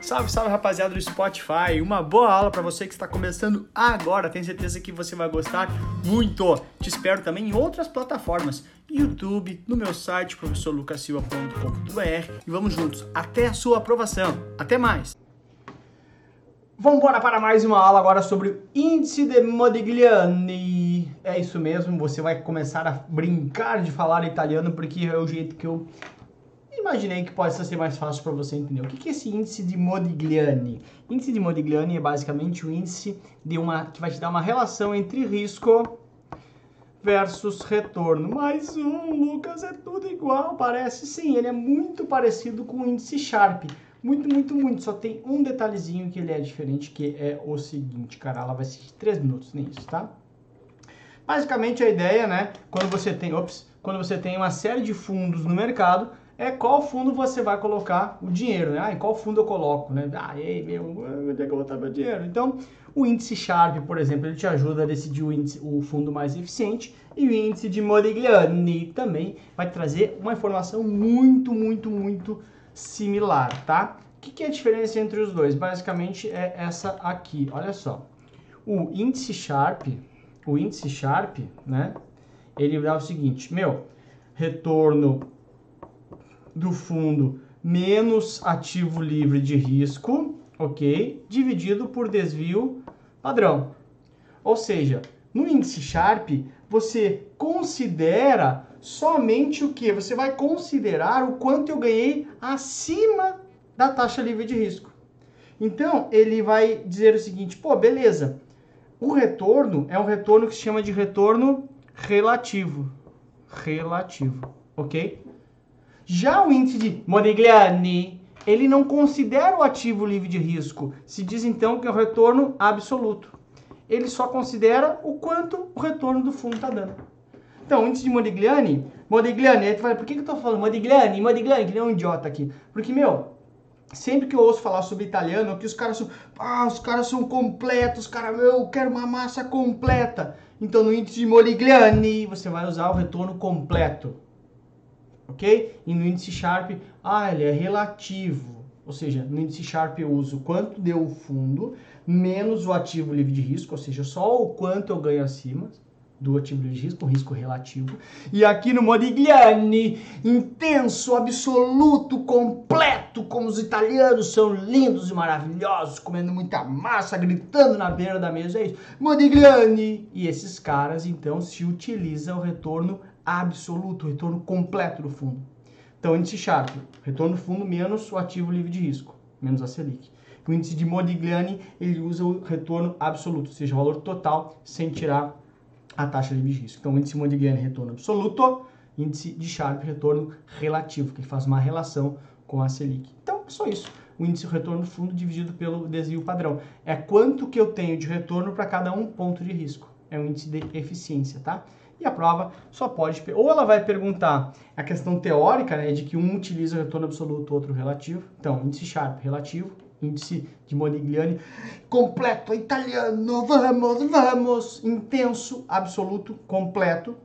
Salve, salve rapaziada do Spotify. Uma boa aula para você que está começando agora. Tenho certeza que você vai gostar muito. Te espero também em outras plataformas, YouTube, no meu site professorlucasilva.com.br e vamos juntos até a sua aprovação. Até mais. Vamos embora para mais uma aula agora sobre o índice de Modigliani. É isso mesmo, você vai começar a brincar de falar italiano porque é o jeito que eu imaginei que possa ser mais fácil para você entender. O que é esse índice de Modigliani? Índice de Modigliani é basicamente o índice de uma que vai te dar uma relação entre risco versus retorno. Mais um, Lucas, é tudo igual, parece sim, ele é muito parecido com o índice Sharp. Muito, muito, muito. Só tem um detalhezinho que ele é diferente, que é o seguinte, cara. Ela vai de 3 minutos, nem isso, tá? Basicamente a ideia, né? Quando você tem, ops, quando você tem uma série de fundos no mercado, é qual fundo você vai colocar o dinheiro, né? Ah, em qual fundo eu coloco, né? Ah, ei, meu, onde é que eu vou botar meu dinheiro? Então, o índice Sharp, por exemplo, ele te ajuda a decidir o, índice, o fundo mais eficiente e o índice de Modigliani também vai trazer uma informação muito, muito, muito similar, tá? O que, que é a diferença entre os dois? Basicamente é essa aqui, olha só. O índice Sharp, o índice Sharp, né? Ele dá o seguinte, meu, retorno do fundo menos ativo livre de risco, ok? Dividido por desvio padrão. Ou seja, no índice Sharp, você considera somente o que? Você vai considerar o quanto eu ganhei acima da taxa livre de risco. Então, ele vai dizer o seguinte, pô, beleza, o retorno é um retorno que se chama de retorno relativo. Relativo, ok? Já o índice de Modigliani, ele não considera o ativo livre de risco. Se diz então que é o retorno absoluto. Ele só considera o quanto o retorno do fundo está dando. Então, o índice de Modigliani, Modigliani, aí tu fala, por que, que eu tô falando Modigliani, Modigliani, que nem um idiota aqui? Porque, meu, sempre que eu ouço falar sobre italiano, que os caras são, ah, os caras são completos, meu, eu quero uma massa completa. Então, no índice de Modigliani, você vai usar o retorno completo ok? E no índice Sharp, ah, ele é relativo, ou seja, no índice Sharp eu uso quanto deu o fundo menos o ativo livre de risco, ou seja, só o quanto eu ganho acima do ativo livre de risco, um risco relativo. E aqui no Modigliani, intenso, absoluto, completo, como os italianos são lindos e maravilhosos, comendo muita massa, gritando na beira da mesa, é isso. Modigliani! E esses caras, então, se utiliza o retorno absoluto, o retorno completo do fundo. Então, índice Sharp, retorno do fundo menos o ativo livre de risco, menos a Selic. O índice de Modigliani, ele usa o retorno absoluto, ou seja, o valor total sem tirar a taxa livre de risco. Então, o índice Modigliani, retorno absoluto, índice de Sharp, retorno relativo, que faz uma relação com a Selic. Então, é só isso. O índice retorno do fundo dividido pelo desvio padrão. É quanto que eu tenho de retorno para cada um ponto de risco. É o índice de eficiência, tá? E a prova só pode, ou ela vai perguntar a questão teórica, né, de que um utiliza retorno absoluto, outro relativo. Então, índice Sharp relativo, índice de Modigliani completo, italiano, vamos, vamos, intenso, absoluto, completo.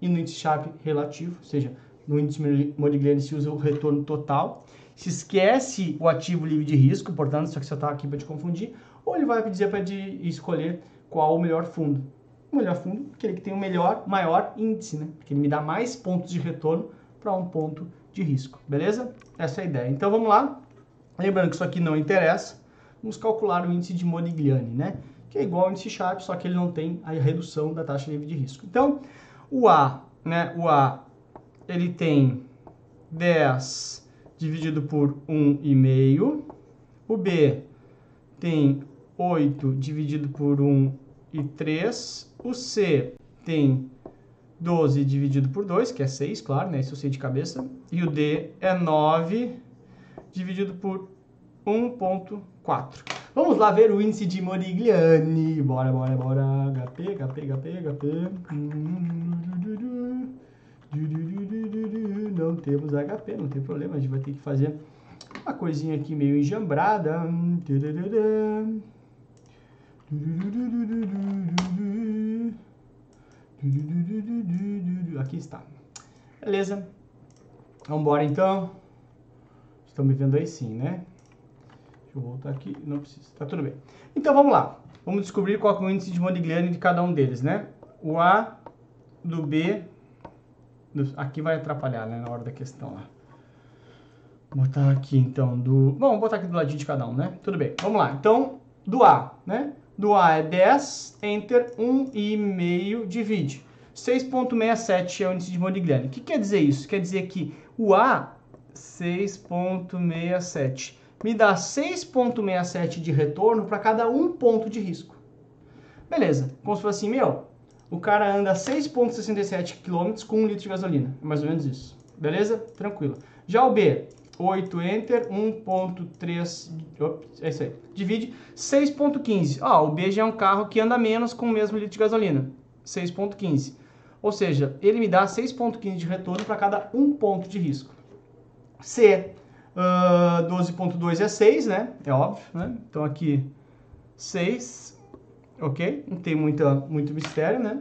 E no índice Sharp relativo, ou seja, no índice Modigliani se usa o retorno total. Se esquece o ativo livre de risco, portanto, só que só está aqui para te confundir, ou ele vai dizer para escolher qual o melhor fundo o melhor fundo, aquele que tem o melhor, maior índice, né? Porque ele me dá mais pontos de retorno para um ponto de risco, beleza? Essa é a ideia. Então vamos lá. Lembrando que isso aqui não interessa, vamos calcular o índice de Modigliani, né? Que é igual ao índice Sharp, só que ele não tem a redução da taxa livre de risco. Então, o A, né? O A, ele tem 10 dividido por 1,5. O B tem 8 dividido por 1 e 3. O C tem 12 dividido por 2, que é 6, claro, né? Isso eu sei de cabeça. E o D é 9 dividido por 1.4. Vamos lá ver o índice de Modigliani. Bora, bora, bora. HP, HP, HP, HP. Não temos HP, não tem problema. A gente vai ter que fazer uma coisinha aqui meio enjambrada. Aqui está. Beleza. Vamos embora então. Estão me vendo aí sim, né? Deixa eu voltar aqui, não precisa, tá tudo bem. Então vamos lá, vamos descobrir qual é o índice de Modigliani de cada um deles, né? O A do B, do, aqui vai atrapalhar, né, na hora da questão lá. Vou botar aqui então do, bom, vou botar aqui do ladinho de cada um, né? Tudo bem, vamos lá. Então, do A, né? Do A é 10, enter, 1,5, divide. 6,67 é o índice de Modigliani. O que quer dizer isso? Quer dizer que o A, 6,67 me dá 6,67 de retorno para cada um ponto de risco. Beleza, como se fosse assim, meu, o cara anda 6,67 km com 1 litro de gasolina. É mais ou menos isso. Beleza? Tranquilo. Já o B, 8 enter, 1.3, é isso aí. Divide 6.15. Ó, o B já é um carro que anda menos com o mesmo litro de gasolina. 6.15. Ou seja, ele me dá 6.15 de retorno para cada um ponto de risco. C, Uh, ah, 12.2 é 6, né? É óbvio, né? Então aqui 6, ok? Não tem muita, muito mistério, né?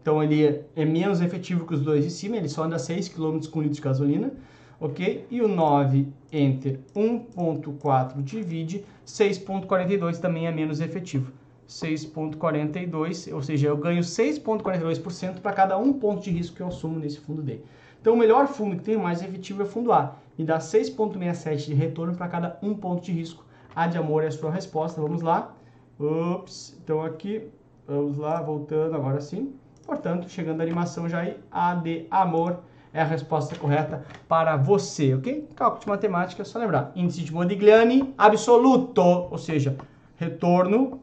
Então ele é, é, menos efetivo que os dois de cima, ele só anda 6 km com litro de gasolina, ok? E o 9 enter 1.4 divide 6.42 também é menos efetivo. 6.42, ou seja, eu ganho 6.42% para cada um ponto de risco que eu assumo nesse fundo D. Então, o melhor fundo que tem mais efetivo é o fundo A. Me dá 6,67 de retorno para cada um ponto de risco. A de amor é a sua resposta. Vamos lá. Ups. Então, aqui, vamos lá, voltando agora sim. Portanto, chegando a animação já aí, A de amor é a resposta correta para você, ok? Cálculo de matemática, é só lembrar. Índice de Modigliani absoluto, ou seja, retorno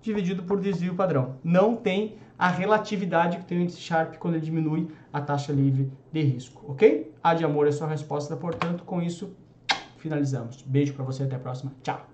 dividido por desvio padrão. Não tem a relatividade que tem o índice Sharp quando ele diminui a taxa livre de risco, ok? A de amor é sua resposta, portanto, com isso finalizamos. Beijo para você, até a próxima. Tchau!